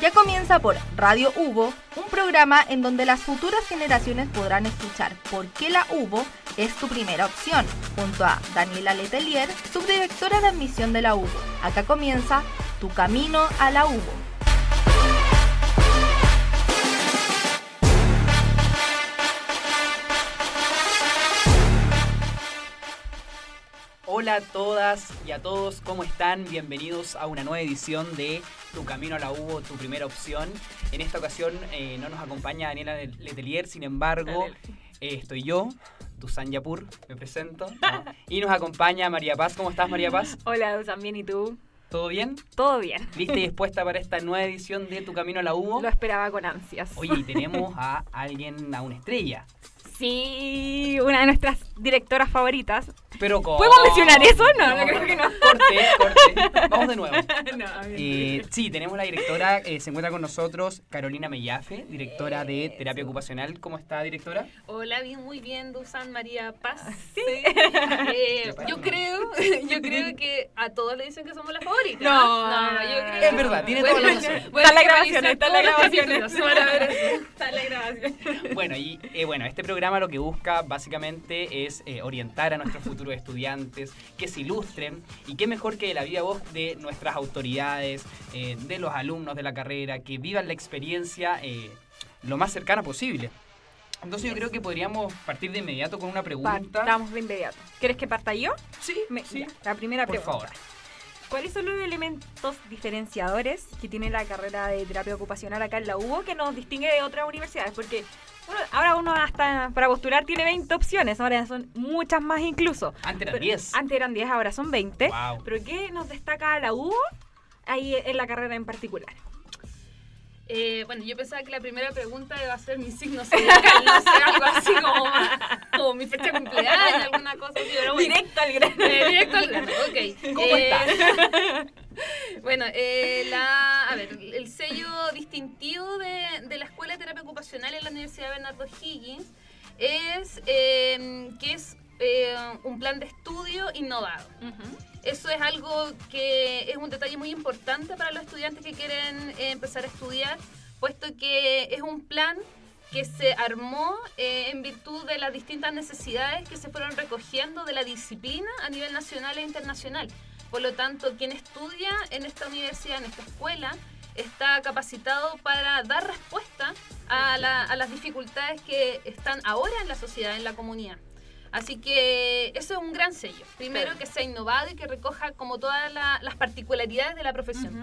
Ya comienza por Radio Hugo, un programa en donde las futuras generaciones podrán escuchar por qué la UBO es tu primera opción, junto a Daniela Letelier, subdirectora de admisión de la UBO. Acá comienza Tu Camino a la UBO. Hola a todas y a todos, ¿cómo están? Bienvenidos a una nueva edición de Tu Camino a la UBO, tu primera opción. En esta ocasión eh, no nos acompaña Daniela Letelier, sin embargo, eh, estoy yo, Dusan Yapur, me presento. Y nos acompaña María Paz. ¿Cómo estás, María Paz? Hola, Dusan, bien, ¿y tú? ¿Todo bien? Todo bien. ¿Lista y dispuesta para esta nueva edición de Tu Camino a la UBO? Lo esperaba con ansias. Oye, y tenemos a alguien, a una estrella. Sí, una de nuestras directoras favoritas. Pero ¿Podemos mencionar eso? No, no, creo que no. Corte, corte. Vamos de nuevo. Eh, sí, tenemos la directora, eh, se encuentra con nosotros Carolina Mellafe, directora de Terapia Ocupacional. ¿Cómo está, directora? Hola, bien, muy bien, Dusan María Paz. Sí. Eh, yo creo, yo creo que a todos le dicen que somos las favoritas. No, no, yo creo Es verdad, tiene toda la razón. Está la grabación, está la grabación. Está la grabación. Bueno, y bueno, este programa lo que busca básicamente es orientar a nuestros futuros estudiantes, que se ilustren y qué mejor que la vida voz de nuestras autoridades, eh, de los alumnos de la carrera, que vivan la experiencia eh, lo más cercana posible. Entonces yo creo que podríamos partir de inmediato con una pregunta. Partamos de inmediato. ¿Quieres que parta yo? Sí, sí. la primera Por pregunta. favor. ¿Cuáles son los elementos diferenciadores que tiene la carrera de terapia ocupacional acá en la UBO que nos distingue de otras universidades? Porque bueno, ahora uno hasta para postular tiene 20 opciones, ahora son muchas más incluso. Antes eran Pero- 10. Antes eran 10, ahora son 20. Wow. Pero ¿qué nos destaca la UBO ahí en la carrera en particular? Eh, bueno, yo pensaba que la primera pregunta iba a ser mi signo zodiacal, no sé, algo así como, como mi fecha de cumpleaños, alguna cosa así, pero bueno. Directo al grano. Eh, directo al grano, ok. ¿Cómo Eh, bueno, eh, la, a ver, el sello distintivo de, de la Escuela de Terapia Ocupacional en la Universidad Bernardo Higgins es eh, que es eh, un plan de estudio innovado. Eso es algo que es un detalle muy importante para los estudiantes que quieren eh, empezar a estudiar, puesto que es un plan que se armó eh, en virtud de las distintas necesidades que se fueron recogiendo de la disciplina a nivel nacional e internacional. Por lo tanto, quien estudia en esta universidad, en esta escuela, está capacitado para dar respuesta a, la- a las dificultades que están ahora en la sociedad, en la comunidad. Así que eso es un gran sello. Primero, que sea innovado y que recoja como todas la- las particularidades de la profesión.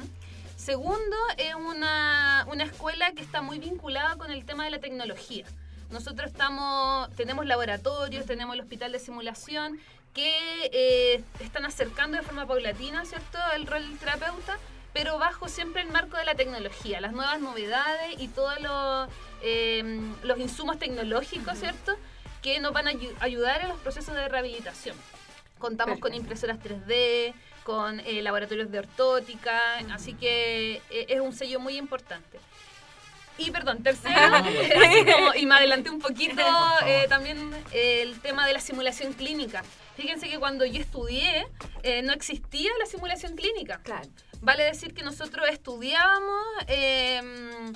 Segundo, es una, una escuela que está muy vinculada con el tema de la tecnología. Nosotros estamos, tenemos laboratorios, tenemos el hospital de simulación que eh, están acercando de forma paulatina, ¿cierto?, el rol del terapeuta, pero bajo siempre el marco de la tecnología, las nuevas novedades y todos los, eh, los insumos tecnológicos, ¿cierto?, que nos van a ayu- ayudar en los procesos de rehabilitación. Contamos con impresoras 3D, con eh, laboratorios de ortótica, así que eh, es un sello muy importante. Y perdón, tercero, como- y me adelanté un poquito eh, también eh, el tema de la simulación clínica. Fíjense que cuando yo estudié eh, no existía la simulación clínica. Claro. Vale decir que nosotros estudiábamos eh, en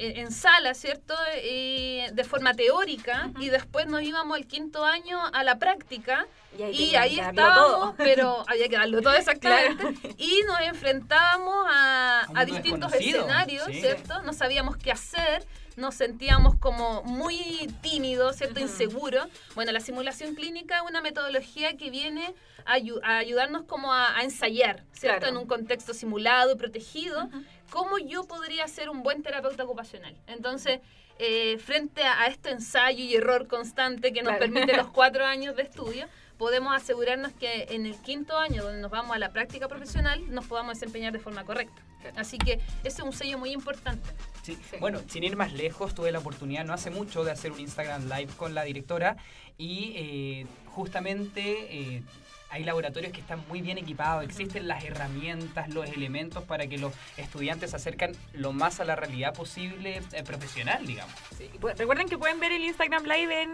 en sala, ¿cierto? Y de forma teórica y después nos íbamos el quinto año a la práctica Y ahí, y estábamos, todo. pero había que darlo todo exactamente. Y nos enfrentábamos a, distintos escenarios, sí. ¿cierto? No sabíamos qué hacer, nos sentíamos como muy tímidos, ¿cierto? Inseguros. Bueno, la simulación clínica es una metodología que viene a, ayu- a ayudarnos como a, a ensayar, ¿cierto? Claro. En un contexto simulado, protegido, cómo yo podría ser un buen terapeuta ocupacional. Entonces, eh, frente a, a este ensayo y error constante que nos Claro. permite los cuatro años de estudio, podemos asegurarnos que en el quinto año, donde nos vamos a la práctica profesional, nos podamos desempeñar de forma correcta. Así que ese es un sello muy importante. Sí. Sí. Bueno, sin ir más lejos, tuve la oportunidad no hace mucho de hacer un Instagram Live con la directora y eh, justamente eh, hay laboratorios que están muy bien equipados, existen las herramientas, los elementos para que los estudiantes se acercan lo más a la realidad posible eh, profesional, digamos. Sí, pues, Recuerden que pueden ver el Instagram Live en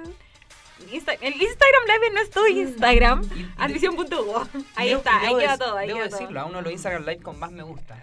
Insta- el Instagram Live no es tu Instagram. Y- y- Admisión.uvo. Ahí Debo- está, ahí queda todo. Ahí debo queda todo. decirlo, a uno de los Instagram Live con más me gusta.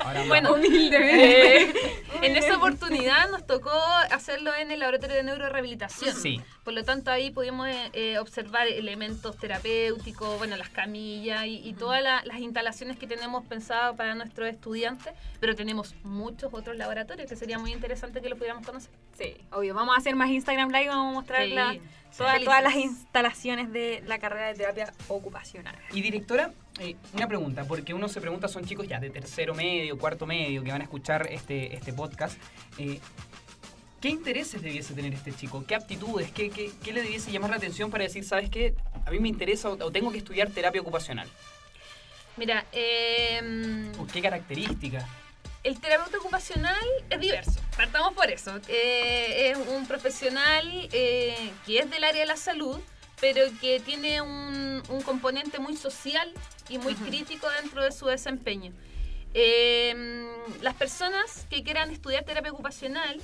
Ahora Bueno, no. Humildemente. Eh, en esa oportunidad nos tocó hacerlo en el laboratorio de neurorehabilitación. Sí. Por lo tanto, ahí pudimos eh, eh, observar elementos terapéuticos, bueno, las camillas y, y todas la- las instalaciones que tenemos pensadas para nuestros estudiantes, pero tenemos muchos otros laboratorios que sería muy interesante que lo pudiéramos conocer. Sí, obvio. Vamos a hacer más Instagram Live, vamos a mostrar Sí, la- todas las instalaciones de la carrera de terapia ocupacional. Y directora, eh, una pregunta, porque uno se pregunta, son chicos ya de tercero medio, cuarto medio, que van a escuchar este, este podcast. eh, ¿Qué intereses debiese tener este chico? ¿Qué aptitudes? ¿Qué, qué, qué le debiese llamar la atención para decir, sabes qué? A mí me interesa o, o tengo que estudiar terapia ocupacional. Mira, eh, ¿O qué características? el terapeuta ocupacional es diverso, partamos por eso. Eh, es un profesional eh, que es del área de la salud, pero que tiene un, un componente muy social y muy crítico dentro de su desempeño. Eh, las personas que quieran estudiar terapia ocupacional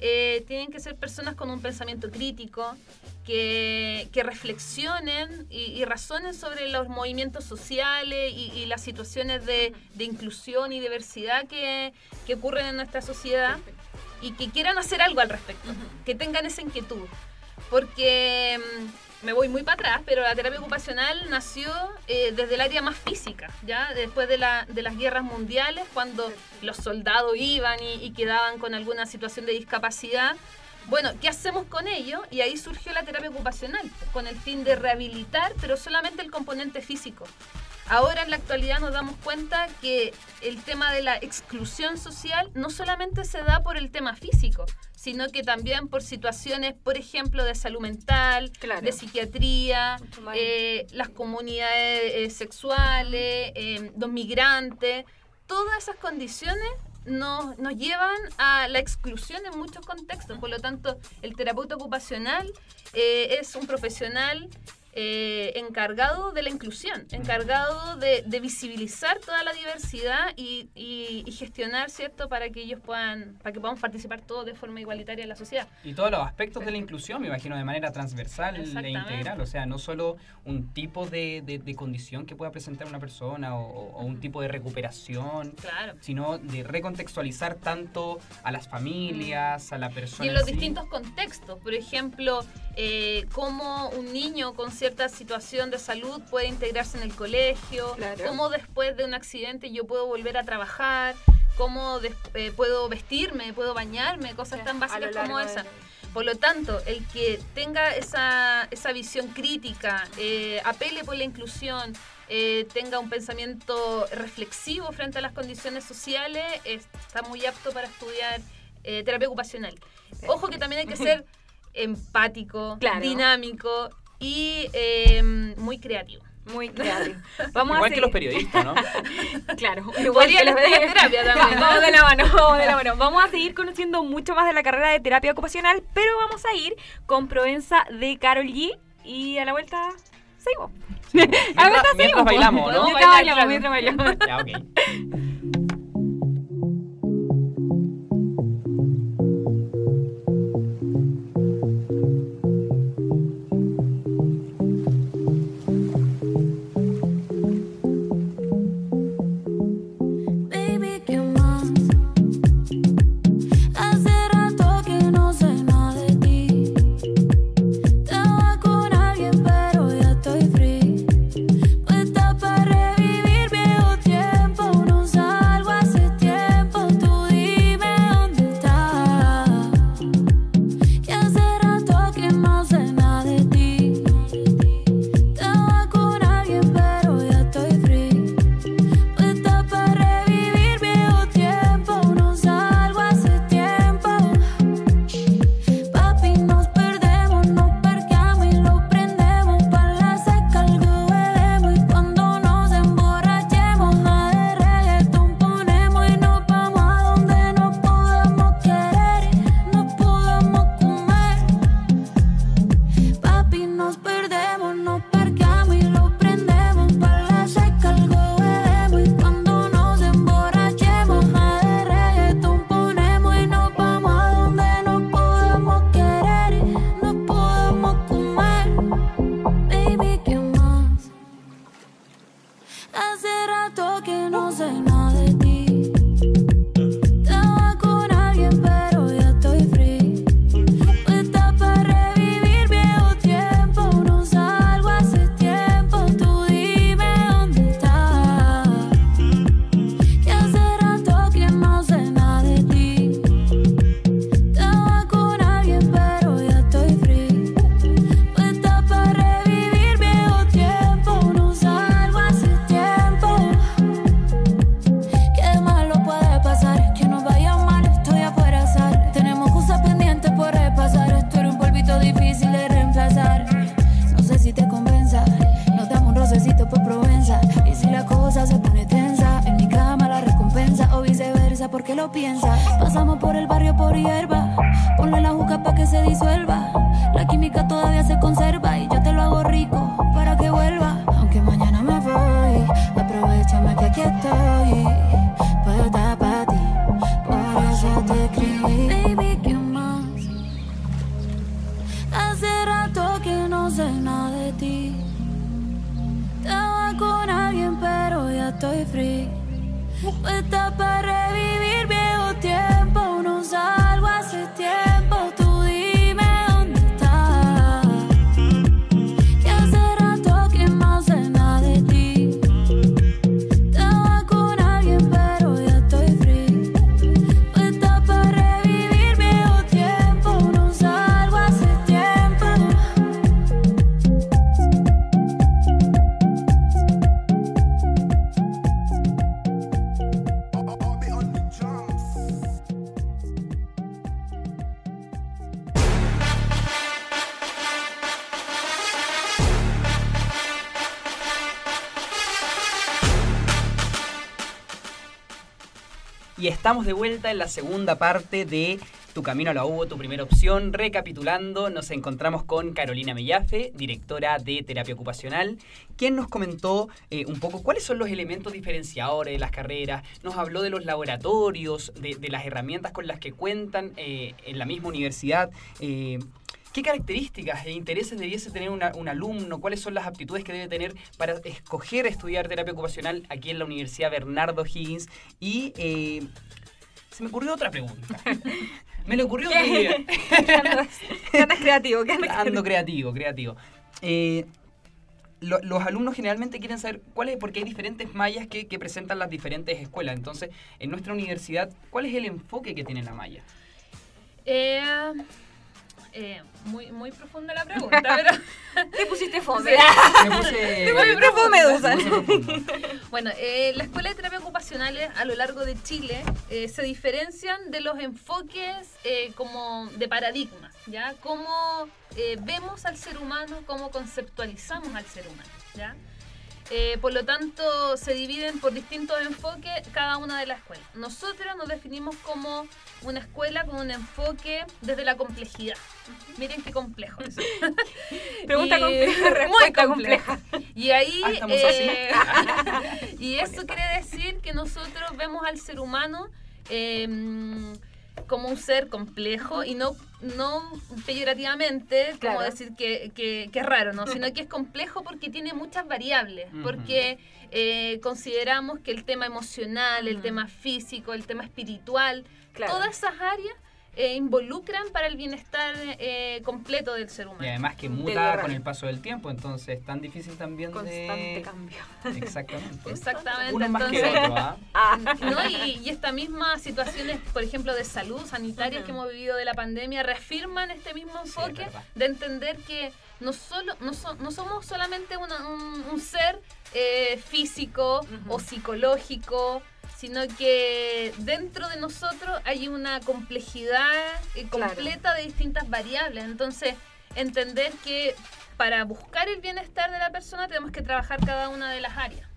eh, tienen que ser personas con un pensamiento crítico, que, que reflexionen y, y razonen sobre los movimientos sociales y, y las situaciones de, de inclusión y diversidad que, que ocurren en nuestra sociedad y que quieran hacer algo al respecto, que tengan esa inquietud. Porque mm, me voy muy para atrás, pero la terapia ocupacional nació eh, desde el área más física, ¿ya? Después de, la- de las guerras mundiales, cuando los soldados iban y, y quedaban con alguna situación de discapacidad. Bueno, ¿qué hacemos con ello? Y ahí surgió la terapia ocupacional, con el fin de rehabilitar, pero solamente el componente físico. Ahora en la actualidad nos damos cuenta que el tema de la exclusión social no solamente se da por el tema físico, sino que también por situaciones, por ejemplo, de salud mental, Claro. de psiquiatría, eh, las comunidades eh, sexuales, eh, los migrantes, todas esas condiciones nos, nos llevan a la exclusión en muchos contextos. Por lo tanto, el terapeuta ocupacional eh, es un profesional eh, encargado de la inclusión, encargado de, de visibilizar toda la diversidad y, y- y gestionar, ¿cierto?, para que ellos puedan, para que podamos participar todos de forma igualitaria en la sociedad. Y todos los aspectos de la inclusión, me imagino, de manera transversal e integral. O sea, no solo un tipo de, de- de condición que pueda presentar una persona o, o un tipo de recuperación, Claro. sino de recontextualizar tanto a las familias, a la persona. Y en los sí. distintos contextos, por ejemplo, eh, cómo un niño con cierta situación de salud puede integrarse en el colegio, Claro. cómo después de un accidente yo puedo volver a trabajar, cómo eh, puedo vestirme, puedo bañarme, cosas tan básicas como de- esas. Por lo tanto, el que tenga esa, esa visión crítica, eh, apele por la inclusión, eh, tenga un pensamiento reflexivo frente a las condiciones sociales, está muy apto para estudiar eh, terapia ocupacional. Ojo que también hay que ser empático, Claro. dinámico y eh, muy creativo. Muy creativo. Vamos Igual a que los seguir- periodistas, ¿no? Claro, igual que los de- terapia también. Vamos de la mano, vamos de la mano. Vamos a seguir conociendo mucho más de la carrera de terapia ocupacional, pero vamos a ir con Provenza de Carol G y a la vuelta seguimos. Sí. A la Mientras, vuelta mientras seguimos. bailamos, ¿no? Mientras bailamos, mientras bailamos. Ya, ok. Y estamos de vuelta en la segunda parte de Tu Camino a la UBO, tu primera opción. Recapitulando, nos encontramos con Carolina Mellafe, directora de terapia ocupacional, quien nos comentó eh, un poco cuáles son los elementos diferenciadores de las carreras. Nos habló de los laboratorios, de, de las herramientas con las que cuentan eh, en la misma universidad. eh, ¿Qué características e intereses debiese tener una- un alumno? ¿Cuáles son las aptitudes que debe tener para escoger estudiar terapia ocupacional aquí en la Universidad Bernardo Higgins? Y eh, se me ocurrió otra pregunta. me le ocurrió otro día. ¿Qué andas, qué andas creativo? ¿Qué andas Ando creativo, creativo. Eh, lo- los alumnos generalmente quieren saber cuál es, porque hay diferentes mallas que, que presentan las diferentes escuelas. Entonces, en nuestra universidad, ¿cuál es el enfoque que tiene la malla? Eh, eh, muy, muy profunda la pregunta, pero Te pusiste fome. Me puse, Muy profundo, Medusa. me puse profundo. bueno, eh, la Escuela de Terapia Ocupacionales a lo largo de Chile eh, se diferencian de los enfoques eh, como de paradigmas, ¿ya? Cómo eh, vemos al ser humano, cómo conceptualizamos al ser humano, ¿ya? Eh, por lo tanto, se dividen por distintos enfoques cada una de las escuelas. Nosotros nos definimos como una escuela con un enfoque desde la complejidad. Miren qué complejo eso. Pregunta Y- compleja, muy respuesta compleja. Y ahí, Ah, estamos eh, y eso quiere decir que nosotros vemos al ser humano eh, como un ser complejo y no, no peyorativamente, como Claro. decir que, que- que es raro, ¿no? sino que es complejo porque tiene muchas variables, porque eh, consideramos que el tema emocional, el tema físico, el tema espiritual, Claro. todas esas áreas eh, involucran para el bienestar eh, completo del ser Y humano. además que muta con el paso del tiempo, entonces es tan difícil también Constante de... cambio. Exactamente. Exactamente. Uno más que entonces, otro, ¿ah? Ah. ¿no? Y, y estas mismas situaciones, por ejemplo, de salud sanitaria Ujú. que hemos vivido de la pandemia, reafirman este mismo enfoque de entender que no, solo, no, so- no somos solamente una- un, un ser eh, físico o psicológico, sino que dentro de nosotros hay una complejidad eh, Claro. completa de distintas variables. Entonces, entender que para buscar el bienestar de la persona tenemos que trabajar cada una de las áreas.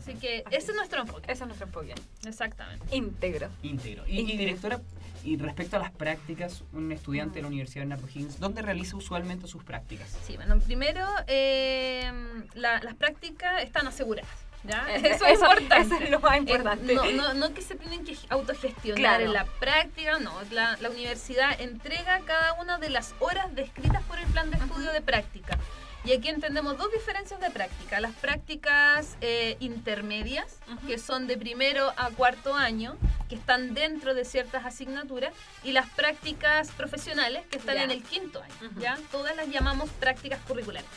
Así que Así ese es nuestro enfoque. Ese es nuestro enfoque. Exactamente. Íntegro. Íntegro. Y, directora, y respecto a las prácticas, un estudiante de la Universidad Bernardo Higgins, ¿dónde realiza usualmente sus prácticas? Sí, bueno, primero eh, la- las prácticas están aseguradas. ¿Ya? Eso, Eso es importante. eso es lo más Eh, importante. no, no, no que se tienen que autogestionar Claro. en la práctica, no. La, la universidad entrega cada una de las horas descritas por el plan de estudio de práctica. Y aquí entendemos dos diferencias de práctica. Las prácticas eh, intermedias, que son de primero a cuarto año, que están dentro de ciertas asignaturas, y las prácticas profesionales, que están Ya. en el quinto año. ¿ya? Todas las llamamos prácticas curriculares.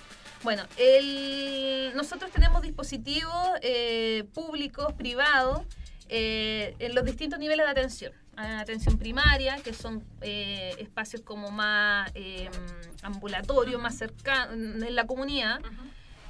Bueno, el- nosotros tenemos dispositivos eh, públicos, privados, eh, en los distintos niveles de atención. Atención primaria, que son eh, espacios como más eh, ambulatorios, más cercanos en la comunidad,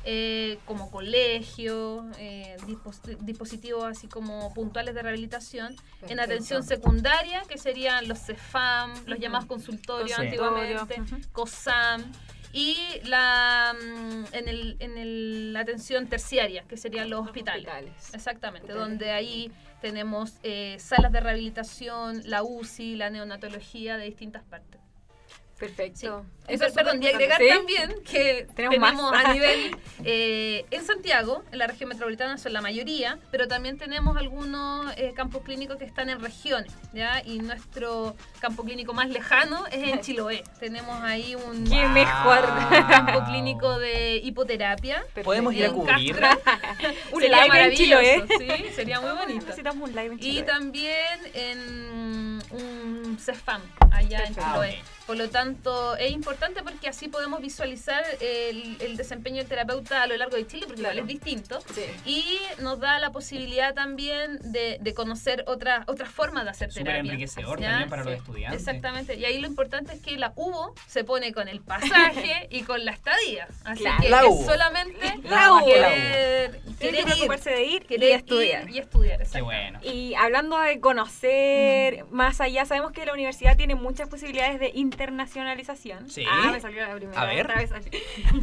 eh, como colegio, eh, dispos- dispositivos así como puntuales de rehabilitación. En atención secundaria, que serían los CEFAM, los llamados consultorios antiguamente. COSAM. Y la mm, en, el, en el- la atención terciaria, que serían los hospitales. hospitales. Exactamente, Hospitales. donde ahí tenemos eh, salas de rehabilitación, la UCI, la neonatología de distintas partes. Perfecto. Sí. Eso es Perdón, y agregar también que Tenemos tenemos, más. a nivel eh, en Santiago, en la región metropolitana son la mayoría, pero también tenemos algunos eh, campos clínicos que están en regiones, ¿ya? Y nuestro campo clínico más lejano es en Chiloé. tenemos ahí un Qué mejor. campo clínico de hipoterapia. Podemos ir a cubrir. Un Sería live en Chiloé. Sí, sería muy bonito. Necesitamos un live en Y Chiloé. también en un CEFAM allá en. Chiloé. Ah. Por lo tanto, es importante porque así podemos visualizar el, el desempeño del terapeuta a lo largo de Chile, porque Claro. igual es distinto. Sí. Y nos da la posibilidad también de, de conocer otras otras formas de hacer Súper terapia. enriquecedor ¿ya? también para Sí. los estudiantes. Exactamente. Y ahí lo importante es que la UBO se pone con el pasaje y con la estadía. Así Claro. que La es UBO. solamente la querer, Tienen querer que ir, preocuparse de ir y querer estudiar. ir y estudiar. Qué bueno. Y hablando de conocer más allá, sabemos que la universidad tiene muchas posibilidades de internacionalización. Sí. Ah, me salió la primera. A ver. otra vez salió.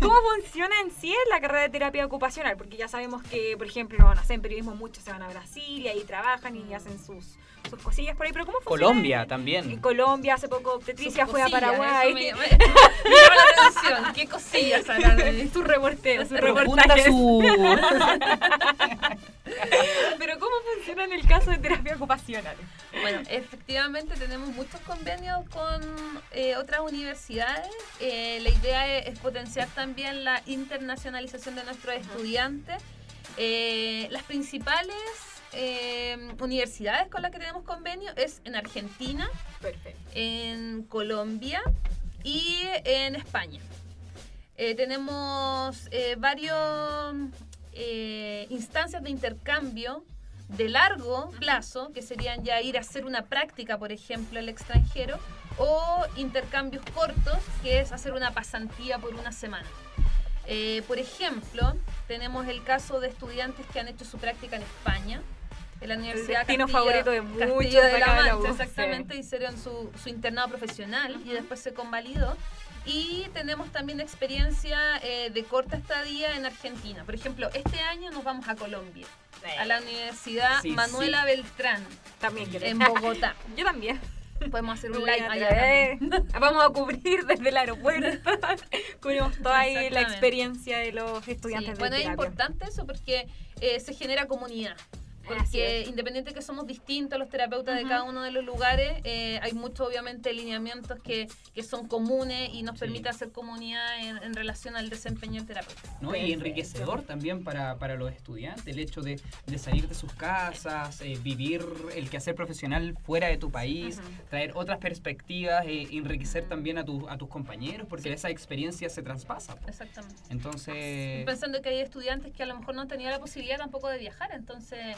¿Cómo funciona en sí la carrera de terapia ocupacional? Porque ya sabemos que, por ejemplo, no sé, en periodismo muchos se van a Brasil y ahí trabajan y hacen sus, sus cosillas por ahí. Pero ¿cómo funciona? Colombia En también. Colombia, hace poco Patricia Sus fue a Paraguay. Me, me- me llama la atención. ¿Qué cosillas harán? Su reporteo, su Profunda reportaje. su... Pero ¿cómo funciona en el caso de terapia ocupacional? Bueno, efectivamente tenemos muchos convenios con eh, otras universidades. Eh, la idea es, es potenciar también la internacionalización de nuestros estudiantes. Eh, las principales eh, universidades con las que tenemos convenio es en Argentina, Perfecto. en Colombia y en España. Eh, tenemos eh, varios eh, instancias de intercambio de largo plazo, que serían ya ir a hacer una práctica, por ejemplo, al extranjero, o intercambios cortos, que es hacer una pasantía por una semana. Eh, por ejemplo, tenemos el caso de estudiantes que han hecho su práctica en España, en la Universidad destino Castillo- favorito de muchos de de la Mancha, exactamente, hicieron su, su internado profesional y después se convalidó. Y tenemos también experiencia eh, de corta estadía en Argentina. Por ejemplo, este año nos vamos a Colombia, a la Universidad Sí, Manuela Beltrán, También quiero. en Bogotá. Yo también. Podemos hacer un voy live allá también. Vamos a cubrir desde el aeropuerto. Cubrimos toda ahí la experiencia de los Sí, estudiantes de bueno, es importante eso porque eh, se genera comunidad. Porque independiente que somos distintos los terapeutas de cada uno de los lugares, eh, hay muchos obviamente lineamientos que, que son comunes y nos Sí. permite hacer comunidad en, en relación al desempeño del terapeuta. ¿no? Y enriquecedor también para, para los estudiantes, el hecho de, de salir de sus casas, eh, vivir el quehacer profesional fuera de tu país, traer otras perspectivas, eh, enriquecer también a, tu- a tus compañeros, porque Sí. esa experiencia se traspasa. Exactamente. Entonces, Pensando que hay estudiantes que a lo mejor no han tenido la posibilidad tampoco de viajar, entonces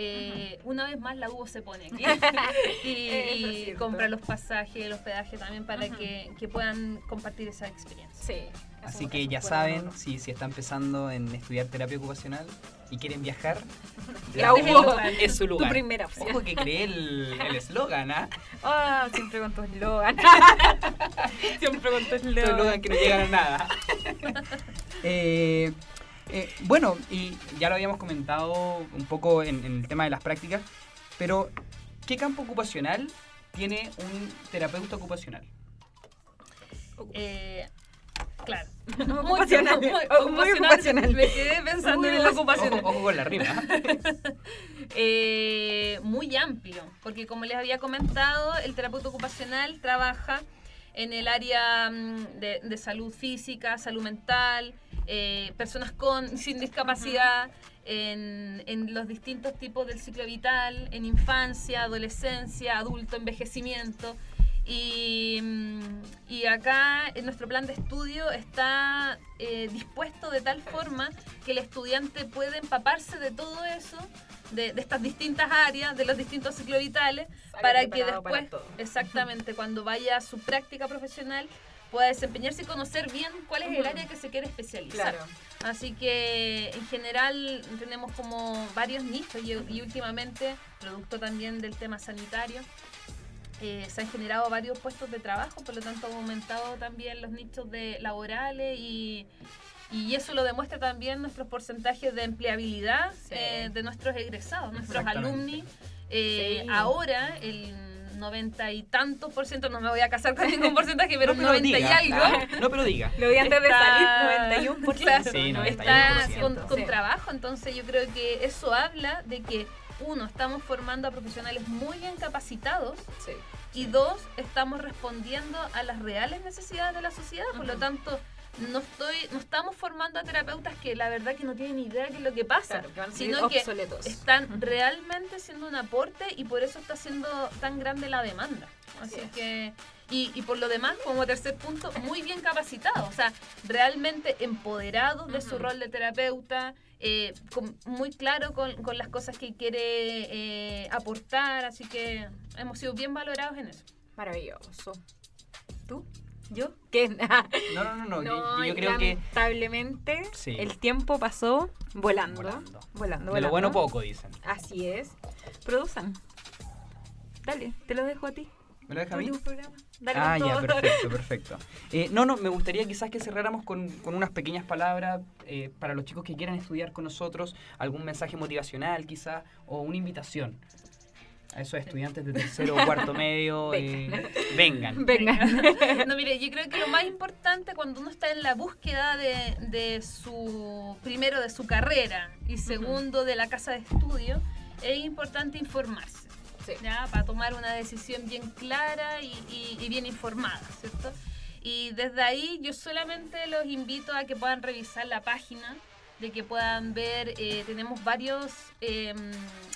eh, una vez más la UBO se pone aquí y, compra los pasajes, el hospedaje también para que, que puedan compartir esa experiencia. Sí. así que ya saben, si, si están empezando en estudiar terapia ocupacional y quieren viajar, La UBO UBO es su Tu lugar. primera opción. Ojo que creé el el eslogan, ¿ah? Ah, siempre con tu eslogan. siempre con tu eslogan eslogan. que no llegan a nada. Eh, eh, bueno, y ya lo habíamos comentado un poco en, en el tema de las prácticas, pero ¿qué campo ocupacional tiene un terapeuta ocupacional? Eh, claro. Ocupacional. Muy, ocupacional. Me quedé pensando en el ocupacional. Ojo, ojo con la rima. Eh, muy amplio, porque como les había comentado, el terapeuta ocupacional trabaja en el área mm, de, de salud física, salud mental, eh, personas con sin discapacidad, en, en los distintos tipos del ciclo vital, en infancia, adolescencia, adulto, envejecimiento. Y, mm, y acá en nuestro plan de estudio está eh, dispuesto de tal forma que el estudiante puede empaparse de todo eso, de, de estas distintas áreas, de los distintos ciclos vitales, Sale para que para después, exactamente, cuando vaya a su práctica profesional, pueda desempeñarse y conocer bien cuál es el área que se quiere especializar. Claro. Así que en general tenemos como varios nichos y, y últimamente, producto también del tema sanitario, eh, se han generado varios puestos de trabajo, por lo tanto han aumentado también los nichos de laborales y, y eso lo demuestra también nuestros porcentajes de empleabilidad Sí. eh, de nuestros egresados, nuestros alumni. Eh, Sí. Ahora el 90 y tantos por ciento, no me voy a casar con ningún porcentaje, pero No, el 90 y diga. algo. Ah, no, pero diga. Lo vi antes de Está- salir, 91%. Claro, Sí, no, está 91%. con, con Sí. trabajo, entonces yo creo que eso habla de que uno, estamos formando a profesionales muy bien capacitados Sí. y dos, estamos respondiendo a las reales necesidades de la sociedad, por lo tanto no estoy no estamos formando a terapeutas que la verdad que no tienen idea de qué es lo que pasa, Claro, que van a salir sino que están realmente siendo un aporte y por eso está siendo tan grande la demanda. Así Así es. que, y, y por lo demás, como tercer punto, muy bien capacitados, o sea, realmente empoderados de su rol de terapeuta, eh, con- muy claro con, con las cosas que quiere eh, aportar, así que hemos sido bien valorados en eso. Maravilloso. ¿Tú? ¿Yo? ¿Qué? No, no, no, no. No, yo, yo creo que lamentablemente Sí. el tiempo pasó volando. Volando. Volando, de lo bueno poco, dicen. Así es. Produzan. Dale, te lo dejo a ti. ¿Me lo deja a mí? Dale Ah, ya, perfecto, perfecto. Eh, no, no, me gustaría quizás que cerráramos con, con unas pequeñas palabras eh, para los chicos que quieran estudiar con nosotros, algún mensaje motivacional quizás, o una invitación a esos estudiantes de tercero o cuarto medio. eh, vengan. Venga. No, mire, yo creo que lo más importante cuando uno está en la búsqueda de, de su, primero de su carrera y segundo de la casa de estudio, es importante informarse, Sí. ¿ya? Para tomar una decisión bien clara y, y- y bien informada, ¿cierto? Y desde ahí yo solamente los invito a que puedan revisar la página, de que puedan ver, eh, tenemos varios eh,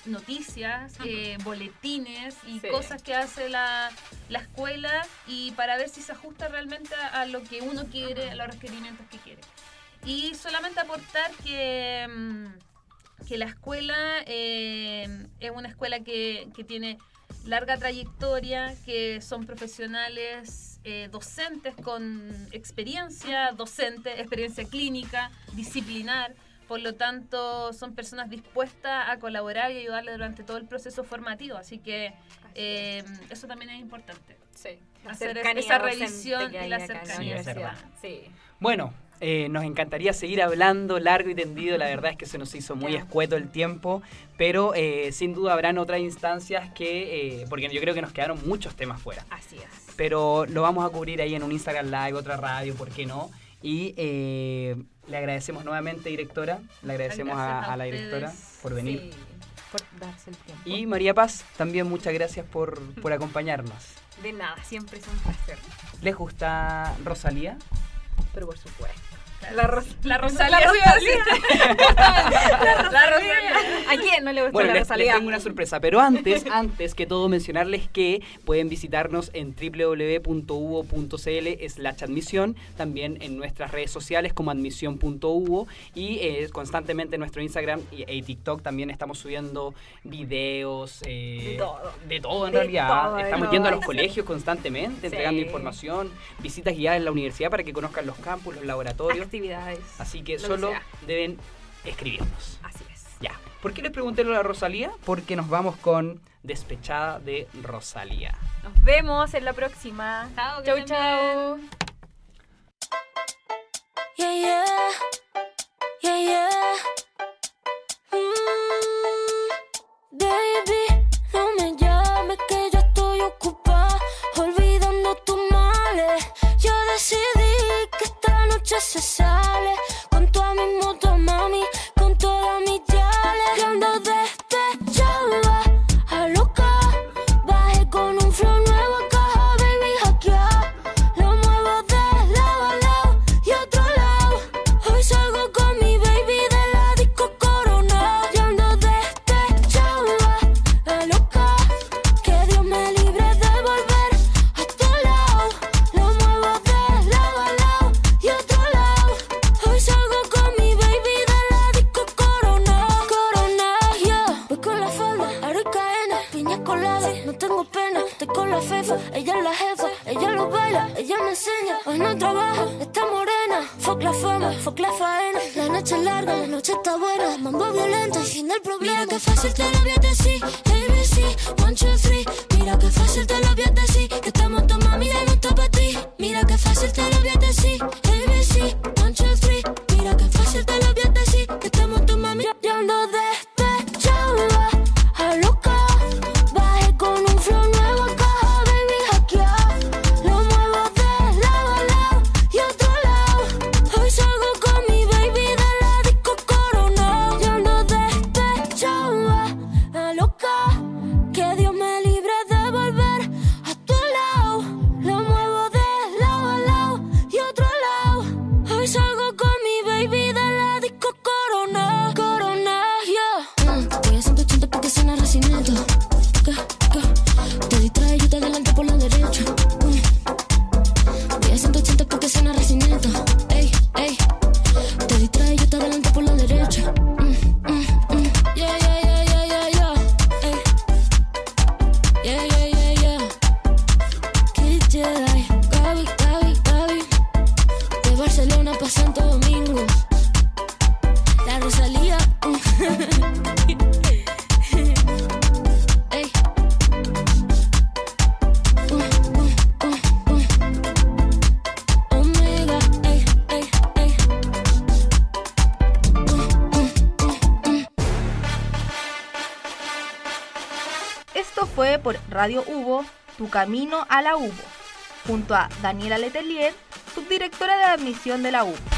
noticias, eh, boletines y Sí. cosas que hace la, la escuela y para ver si se ajusta realmente a, a lo que uno quiere, a los requerimientos que quiere. Y solamente aportar que, mm, que la escuela eh, es una escuela que, que tiene larga trayectoria, que son profesionales eh, docentes con experiencia docente, experiencia clínica, disciplinar. Por lo tanto, son personas dispuestas a colaborar y ayudarle durante todo el proceso formativo. Así que eh, eso también es importante. Sí. Hacer esa revisión y la cercanía. Sí, es universidad. verdad. Sí. Bueno, eh, nos encantaría seguir hablando largo y tendido. La verdad es que se nos hizo muy escueto el tiempo, pero eh, sin duda habrán otras instancias que, eh, porque yo creo que nos quedaron muchos temas fuera. Así es. pero lo vamos a cubrir ahí en un Instagram Live, otra radio, ¿por qué no? Y le agradecemos nuevamente, directora, le agradecemos a, Gracias a a la directora por venir. Sí, por darse el tiempo. Y María Paz, también muchas gracias por, por acompañarnos. De nada, siempre es un placer. ¿Les gusta Rosalía? Pero por supuesto. La, Ros- la Rosalía. La sí iba a decir. La Rosalía. ¿A quién no le gusta Bueno, la les, les Rosalía? tengo una sorpresa, pero antes, antes que todo mencionarles que pueden visitarnos en www.uvo.cl slash admisión, también en nuestras redes sociales como admisión.uvo y eh, constantemente en nuestro Instagram y, y TikTok también estamos subiendo videos, eh, De todo. de todo en De realidad. todo, estamos todo. yendo a los colegios constantemente, entregando Sí. información, visitas guiadas en la universidad para que conozcan los campus, los laboratorios. Actividades. Así que lo que solo deben escribirnos. Así es. Ya. ¿Por qué les pregunté lo de la Rosalía? Porque nos vamos con Despechada de Rosalía. Nos vemos en la próxima. Chao, Chau, chau. Yeah, yeah. Yeah, yeah. Mm, baby, esta noche se sale Radio Hubo, Tu Camino a la Hubo, junto a Daniela Letelier, subdirectora de admisión de la Hubo.